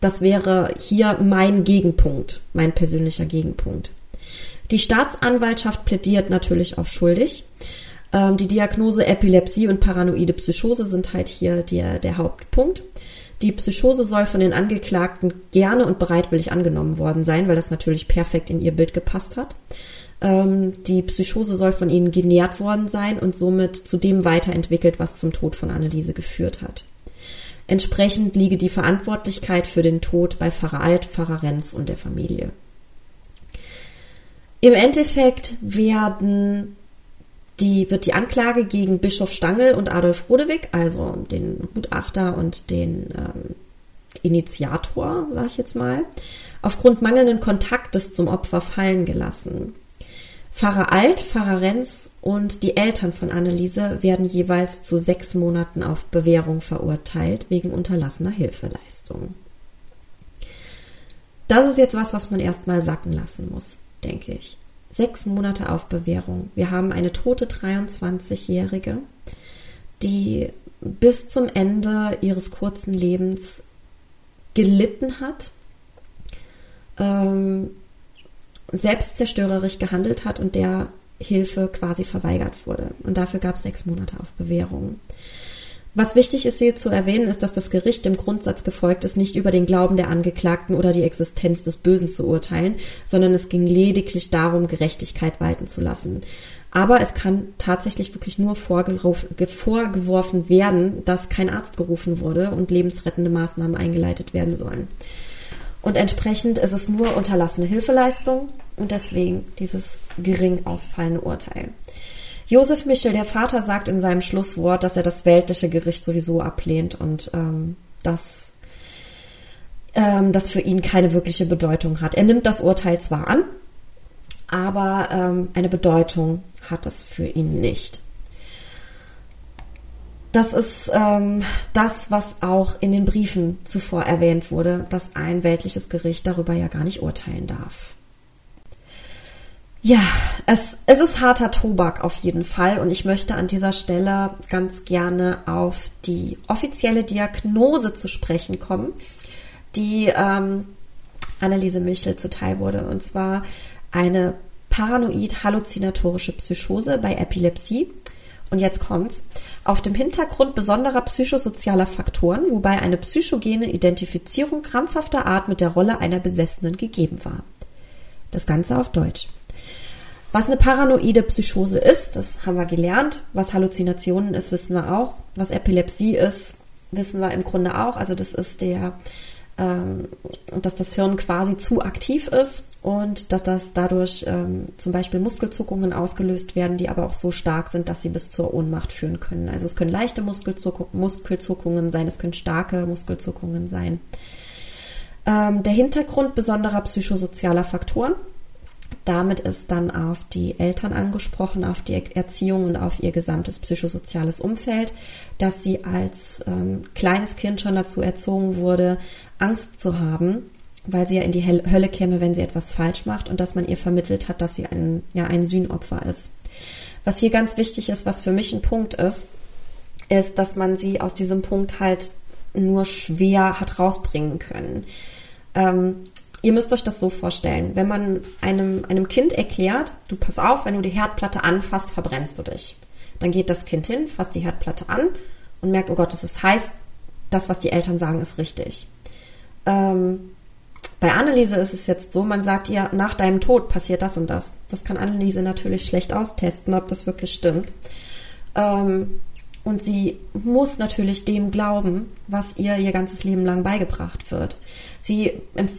das wäre hier mein Gegenpunkt, mein persönlicher Gegenpunkt. Die Staatsanwaltschaft plädiert natürlich auf schuldig. Ähm, die Diagnose Epilepsie und paranoide Psychose sind halt hier der, der Hauptpunkt. Die Psychose soll von den Angeklagten gerne und bereitwillig angenommen worden sein, weil das natürlich perfekt in ihr Bild gepasst hat. Ähm, die Psychose soll von ihnen genährt worden sein und somit zu dem weiterentwickelt, was zum Tod von Anneliese geführt hat. Entsprechend liege die Verantwortlichkeit für den Tod bei Pfarrer Alt, Pfarrer Renz und der Familie. Im Endeffekt werden die, wird die Anklage gegen Bischof Stangl und Adolf Rodewig, also den Gutachter und den ähm, Initiator, sag ich jetzt mal, aufgrund mangelnden Kontaktes zum Opfer fallen gelassen. Pfarrer Alt, Pfarrer Renz und die Eltern von Anneliese werden jeweils zu sechs Monaten auf Bewährung verurteilt wegen unterlassener Hilfeleistung. Das ist jetzt was, was man erstmal sacken lassen muss, denke ich sechs Monate auf Bewährung. Wir haben eine tote 23-Jährige, die bis zum Ende ihres kurzen Lebens gelitten hat, ähm, selbstzerstörerisch gehandelt hat und der Hilfe quasi verweigert wurde. Und dafür gab es sechs Monate auf Bewährung. Was wichtig ist hier zu erwähnen, ist, dass das Gericht dem Grundsatz gefolgt ist, nicht über den Glauben der Angeklagten oder die Existenz des Bösen zu urteilen, sondern es ging lediglich darum, Gerechtigkeit walten zu lassen. Aber es kann tatsächlich wirklich nur vorgeworfen werden, dass kein Arzt gerufen wurde und lebensrettende Maßnahmen eingeleitet werden sollen. Und entsprechend ist es nur unterlassene Hilfeleistung und deswegen dieses gering ausfallende Urteil. Josef Michel, der Vater, sagt in seinem Schlusswort, dass er das weltliche Gericht sowieso ablehnt und ähm, dass ähm, das für ihn keine wirkliche Bedeutung hat. Er nimmt das Urteil zwar an, aber ähm, eine Bedeutung hat es für ihn nicht. Das ist ähm, das, was auch in den Briefen zuvor erwähnt wurde, dass ein weltliches Gericht darüber ja gar nicht urteilen darf. Ja, es, es ist harter Tobak auf jeden Fall und ich möchte an dieser Stelle ganz gerne auf die offizielle Diagnose zu sprechen kommen, die ähm, Anneliese Michel zuteil wurde und zwar eine paranoid-halluzinatorische Psychose bei Epilepsie. Und jetzt kommt's. Auf dem Hintergrund besonderer psychosozialer Faktoren, wobei eine psychogene Identifizierung krampfhafter Art mit der Rolle einer Besessenen gegeben war. Das Ganze auf Deutsch. Was eine paranoide Psychose ist, das haben wir gelernt. Was Halluzinationen ist, wissen wir auch. Was Epilepsie ist, wissen wir im Grunde auch. Also das ist der ähm, dass das Hirn quasi zu aktiv ist und dass das dadurch ähm, zum Beispiel Muskelzuckungen ausgelöst werden, die aber auch so stark sind, dass sie bis zur Ohnmacht führen können. Also es können leichte Muskelzuck Muskelzuckungen sein, es können starke Muskelzuckungen sein. Ähm, der Hintergrund besonderer psychosozialer Faktoren. Damit ist dann auf die Eltern angesprochen, auf die Erziehung und auf ihr gesamtes psychosoziales Umfeld, dass sie als ähm, kleines Kind schon dazu erzogen wurde, Angst zu haben, weil sie ja in die Hölle käme, wenn sie etwas falsch macht und dass man ihr vermittelt hat, dass sie ein, ja, ein Sühnopfer ist. Was hier ganz wichtig ist, was für mich ein Punkt ist, ist, dass man sie aus diesem Punkt halt nur schwer hat rausbringen können. Ähm, ihr müsst euch das so vorstellen, wenn man einem, einem Kind erklärt, du pass auf, wenn du die Herdplatte anfasst, verbrennst du dich. Dann geht das Kind hin, fasst die Herdplatte an und merkt, oh Gott, das ist heiß, das, was die Eltern sagen, ist richtig. Ähm, bei Anneliese ist es jetzt so, man sagt ihr, nach deinem Tod passiert das und das. Das kann Anneliese natürlich schlecht austesten, ob das wirklich stimmt. Ähm, und sie muss natürlich dem glauben, was ihr ihr ganzes Leben lang beigebracht wird. Sie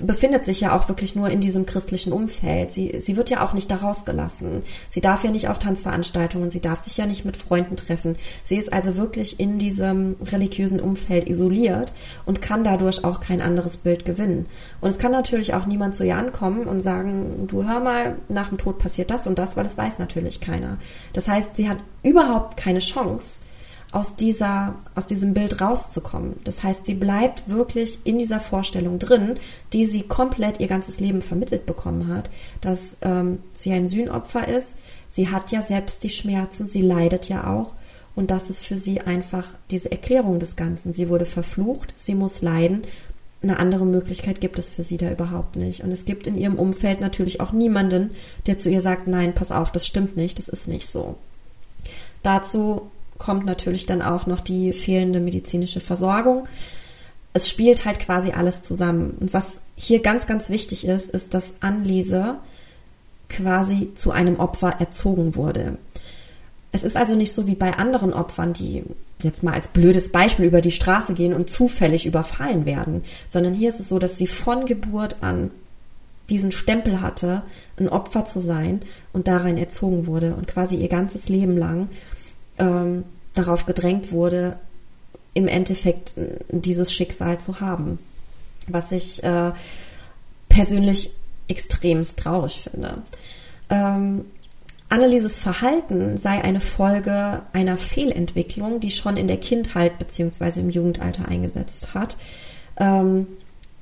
befindet sich ja auch wirklich nur in diesem christlichen Umfeld. Sie, sie wird ja auch nicht da rausgelassen. Sie darf ja nicht auf Tanzveranstaltungen, sie darf sich ja nicht mit Freunden treffen. Sie ist also wirklich in diesem religiösen Umfeld isoliert und kann dadurch auch kein anderes Bild gewinnen. Und es kann natürlich auch niemand zu ihr ankommen und sagen, du hör mal, nach dem Tod passiert das und das, weil das weiß natürlich keiner. Das heißt, sie hat überhaupt keine Chance, aus dieser, aus diesem Bild rauszukommen. Das heißt, sie bleibt wirklich in dieser Vorstellung drin, die sie komplett ihr ganzes Leben vermittelt bekommen hat, dass ähm, sie ein Sühnopfer ist. Sie hat ja selbst die Schmerzen, sie leidet ja auch. Und das ist für sie einfach diese Erklärung des Ganzen. Sie wurde verflucht, sie muss leiden. Eine andere Möglichkeit gibt es für sie da überhaupt nicht. Und es gibt in ihrem Umfeld natürlich auch niemanden, der zu ihr sagt, nein, pass auf, das stimmt nicht, das ist nicht so. Dazu kommt natürlich dann auch noch die fehlende medizinische Versorgung. Es spielt halt quasi alles zusammen. Und was hier ganz, ganz wichtig ist, ist, dass Anliese quasi zu einem Opfer erzogen wurde. Es ist also nicht so wie bei anderen Opfern, die jetzt mal als blödes Beispiel über die Straße gehen und zufällig überfallen werden, sondern hier ist es so, dass sie von Geburt an diesen Stempel hatte, ein Opfer zu sein und darin erzogen wurde und quasi ihr ganzes Leben lang ähm, darauf gedrängt wurde, im Endeffekt dieses Schicksal zu haben. Was ich äh, persönlich extremst traurig finde. Ähm, Annelieses Verhalten sei eine Folge einer Fehlentwicklung, die schon in der Kindheit bzw. im Jugendalter eingesetzt hat. Ähm,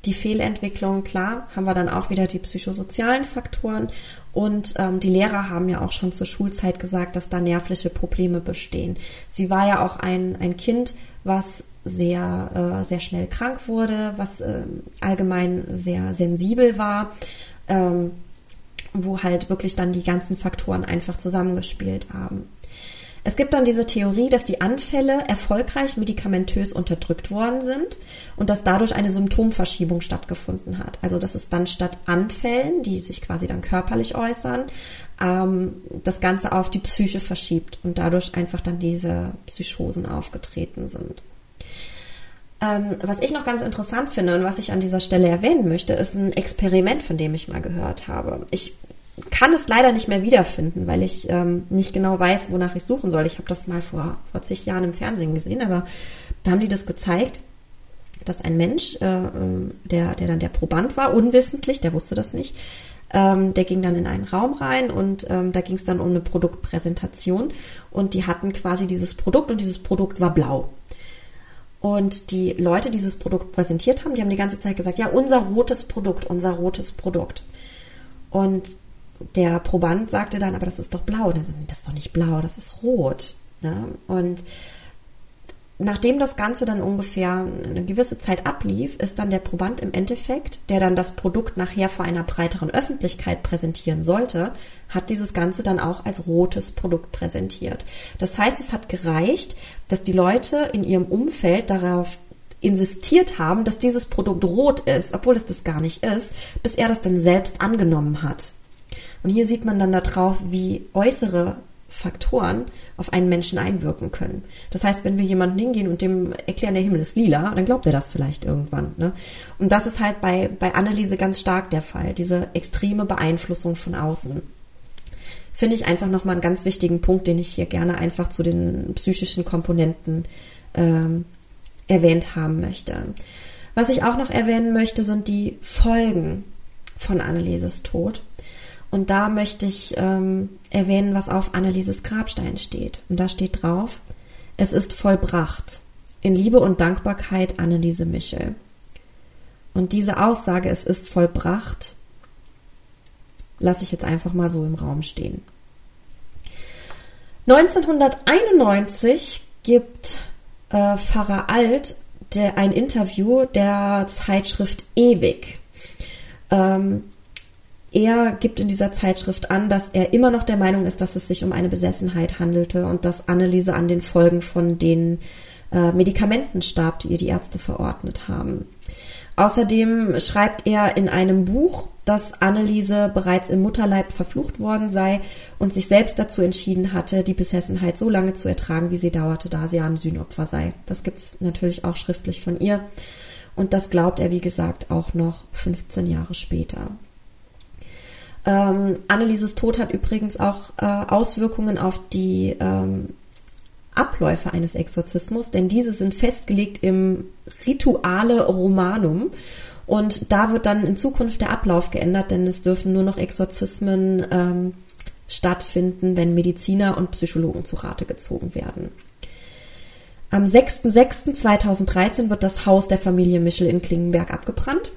die Fehlentwicklung, klar, haben wir dann auch wieder die psychosozialen Faktoren und ähm, die Lehrer haben ja auch schon zur Schulzeit gesagt, dass da nervliche Probleme bestehen. Sie war ja auch ein, ein Kind, was sehr, äh, sehr schnell krank wurde, was äh, allgemein sehr sensibel war, ähm, wo halt wirklich dann die ganzen Faktoren einfach zusammengespielt haben. Es gibt dann diese Theorie, dass die Anfälle erfolgreich medikamentös unterdrückt worden sind und dass dadurch eine Symptomverschiebung stattgefunden hat. Also dass es dann statt Anfällen, die sich quasi dann körperlich äußern, ähm, das Ganze auf die Psyche verschiebt und dadurch einfach dann diese Psychosen aufgetreten sind. Ähm, was ich noch ganz interessant finde und was ich an dieser Stelle erwähnen möchte, ist ein Experiment, von dem ich mal gehört habe. Ich kann es leider nicht mehr wiederfinden, weil ich ähm, nicht genau weiß, wonach ich suchen soll. Ich habe das mal vor, vor zig Jahren im Fernsehen gesehen, aber da haben die das gezeigt, dass ein Mensch, äh, ähm, der, der dann der Proband war, unwissentlich, der wusste das nicht, ähm, der ging dann in einen Raum rein und ähm, da ging es dann um eine Produktpräsentation und die hatten quasi dieses Produkt und dieses Produkt war blau. Und die Leute, die dieses Produkt präsentiert haben, die haben die ganze Zeit gesagt, ja, unser rotes Produkt, unser rotes Produkt. Und der Proband sagte dann, aber das ist doch blau. So, das ist doch nicht blau, das ist rot. Ne? Und nachdem das Ganze dann ungefähr eine gewisse Zeit ablief, ist dann der Proband im Endeffekt, der dann das Produkt nachher vor einer breiteren Öffentlichkeit präsentieren sollte, hat dieses Ganze dann auch als rotes Produkt präsentiert. Das heißt, es hat gereicht, dass die Leute in ihrem Umfeld darauf insistiert haben, dass dieses Produkt rot ist, obwohl es das gar nicht ist, bis er das dann selbst angenommen hat. Und hier sieht man dann da drauf, wie äußere Faktoren auf einen Menschen einwirken können. Das heißt, wenn wir jemanden hingehen und dem erklären, der Himmel ist lila, dann glaubt er das vielleicht irgendwann. Ne? Und das ist halt bei, bei Anneliese ganz stark der Fall, diese extreme Beeinflussung von außen. Finde ich einfach nochmal einen ganz wichtigen Punkt, den ich hier gerne einfach zu den psychischen Komponenten ähm, erwähnt haben möchte. Was ich auch noch erwähnen möchte, sind die Folgen von Annelieses Tod. Und da möchte ich ähm, erwähnen, was auf Annelieses Grabstein steht. Und da steht drauf, es ist vollbracht. In Liebe und Dankbarkeit Anneliese Michel. Und diese Aussage, es ist vollbracht, lasse ich jetzt einfach mal so im Raum stehen. 1991 gibt äh, Pfarrer Alt der, ein Interview der Zeitschrift Ewig. Ähm, er gibt in dieser Zeitschrift an, dass er immer noch der Meinung ist, dass es sich um eine Besessenheit handelte und dass Anneliese an den Folgen von den äh, Medikamenten starb, die ihr die Ärzte verordnet haben. Außerdem schreibt er in einem Buch, dass Anneliese bereits im Mutterleib verflucht worden sei und sich selbst dazu entschieden hatte, die Besessenheit so lange zu ertragen, wie sie dauerte, da sie ein Sühnopfer sei. Das gibt's natürlich auch schriftlich von ihr. Und das glaubt er, wie gesagt, auch noch 15 Jahre später. Ähm, Annelieses Tod hat übrigens auch äh, Auswirkungen auf die ähm, Abläufe eines Exorzismus, denn diese sind festgelegt im Rituale Romanum. Und da wird dann in Zukunft der Ablauf geändert, denn es dürfen nur noch Exorzismen ähm, stattfinden, wenn Mediziner und Psychologen zu Rate gezogen werden. Am 6.6.2013 wird das Haus der Familie Michel in Klingenberg abgebrannt.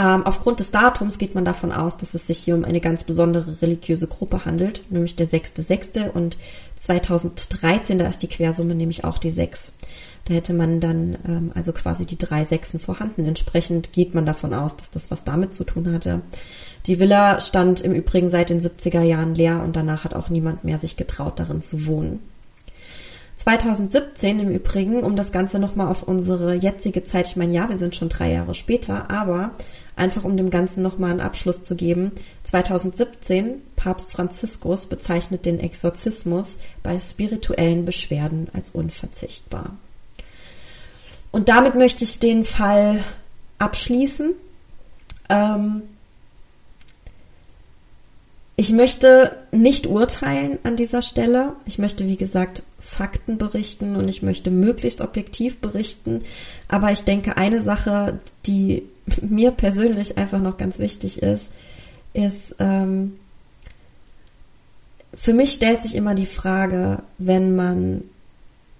Ähm, aufgrund des Datums geht man davon aus, dass es sich hier um eine ganz besondere religiöse Gruppe handelt, nämlich der 6.6. und 2013, da ist die Quersumme nämlich auch die 6. Da hätte man dann ähm, also quasi die drei Sechsen vorhanden. Entsprechend geht man davon aus, dass das was damit zu tun hatte. Die Villa stand im Übrigen seit den 70er Jahren leer und danach hat auch niemand mehr sich getraut, darin zu wohnen. 2017 im Übrigen, um das Ganze nochmal auf unsere jetzige Zeit, ich meine, ja, wir sind schon drei Jahre später, aber einfach um dem Ganzen nochmal einen Abschluss zu geben, 2017, Papst Franziskus bezeichnet den Exorzismus bei spirituellen Beschwerden als unverzichtbar. Und damit möchte ich den Fall abschließen. Ähm, ich möchte nicht urteilen an dieser Stelle. Ich möchte, wie gesagt, Fakten berichten und ich möchte möglichst objektiv berichten. Aber ich denke, eine Sache, die <laughs> mir persönlich einfach noch ganz wichtig ist, ist, ähm, für mich stellt sich immer die Frage, wenn man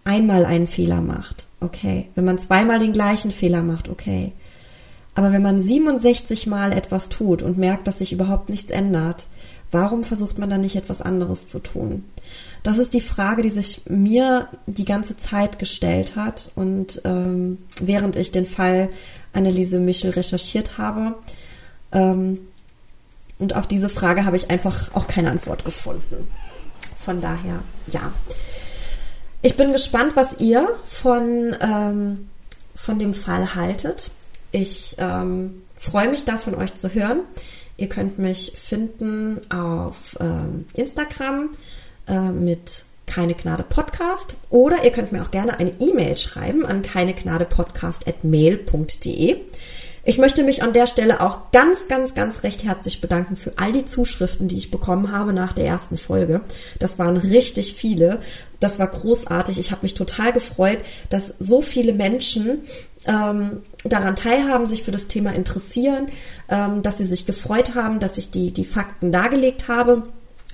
einmal einen Fehler macht, okay. Wenn man zweimal den gleichen Fehler macht, okay. Aber wenn man 67 Mal etwas tut und merkt, dass sich überhaupt nichts ändert, Warum versucht man dann nicht etwas anderes zu tun? Das ist die Frage, die sich mir die ganze Zeit gestellt hat und ähm, während ich den Fall Anneliese Michel recherchiert habe. Ähm, und auf diese Frage habe ich einfach auch keine Antwort gefunden. Von daher, ja. Ich bin gespannt, was ihr von, ähm, von dem Fall haltet. Ich ähm, freue mich da von euch zu hören. Ihr könnt mich finden auf ähm, Instagram äh, mit keine Gnade Podcast oder ihr könnt mir auch gerne eine E-Mail schreiben an keinegnadepodcast@mail.de. Ich möchte mich an der Stelle auch ganz, ganz, ganz recht herzlich bedanken für all die Zuschriften, die ich bekommen habe nach der ersten Folge. Das waren richtig viele. Das war großartig. Ich habe mich total gefreut, dass so viele Menschen ähm, daran teilhaben, sich für das Thema interessieren, ähm, dass sie sich gefreut haben, dass ich die, die Fakten dargelegt habe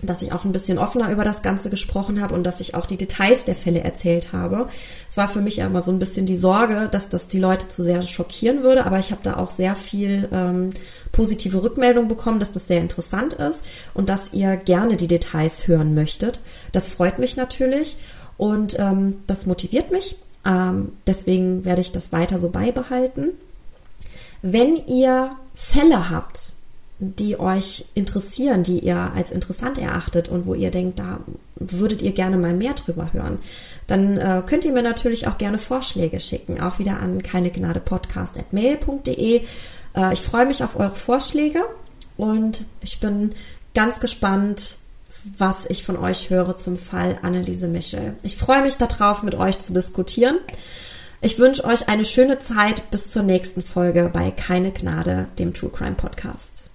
dass ich auch ein bisschen offener über das Ganze gesprochen habe und dass ich auch die Details der Fälle erzählt habe. Es war für mich ja immer so ein bisschen die Sorge, dass das die Leute zu sehr schockieren würde, aber ich habe da auch sehr viel ähm, positive Rückmeldung bekommen, dass das sehr interessant ist und dass ihr gerne die Details hören möchtet. Das freut mich natürlich und ähm, das motiviert mich. Ähm, deswegen werde ich das weiter so beibehalten. Wenn ihr Fälle habt, die euch interessieren, die ihr als interessant erachtet und wo ihr denkt, da würdet ihr gerne mal mehr drüber hören, dann äh, könnt ihr mir natürlich auch gerne Vorschläge schicken, auch wieder an keinegnadepodcast.mail.de. Äh, ich freue mich auf eure Vorschläge und ich bin ganz gespannt, was ich von euch höre zum Fall Anneliese Michel. Ich freue mich darauf, mit euch zu diskutieren. Ich wünsche euch eine schöne Zeit bis zur nächsten Folge bei Keine Gnade, dem True Crime Podcast.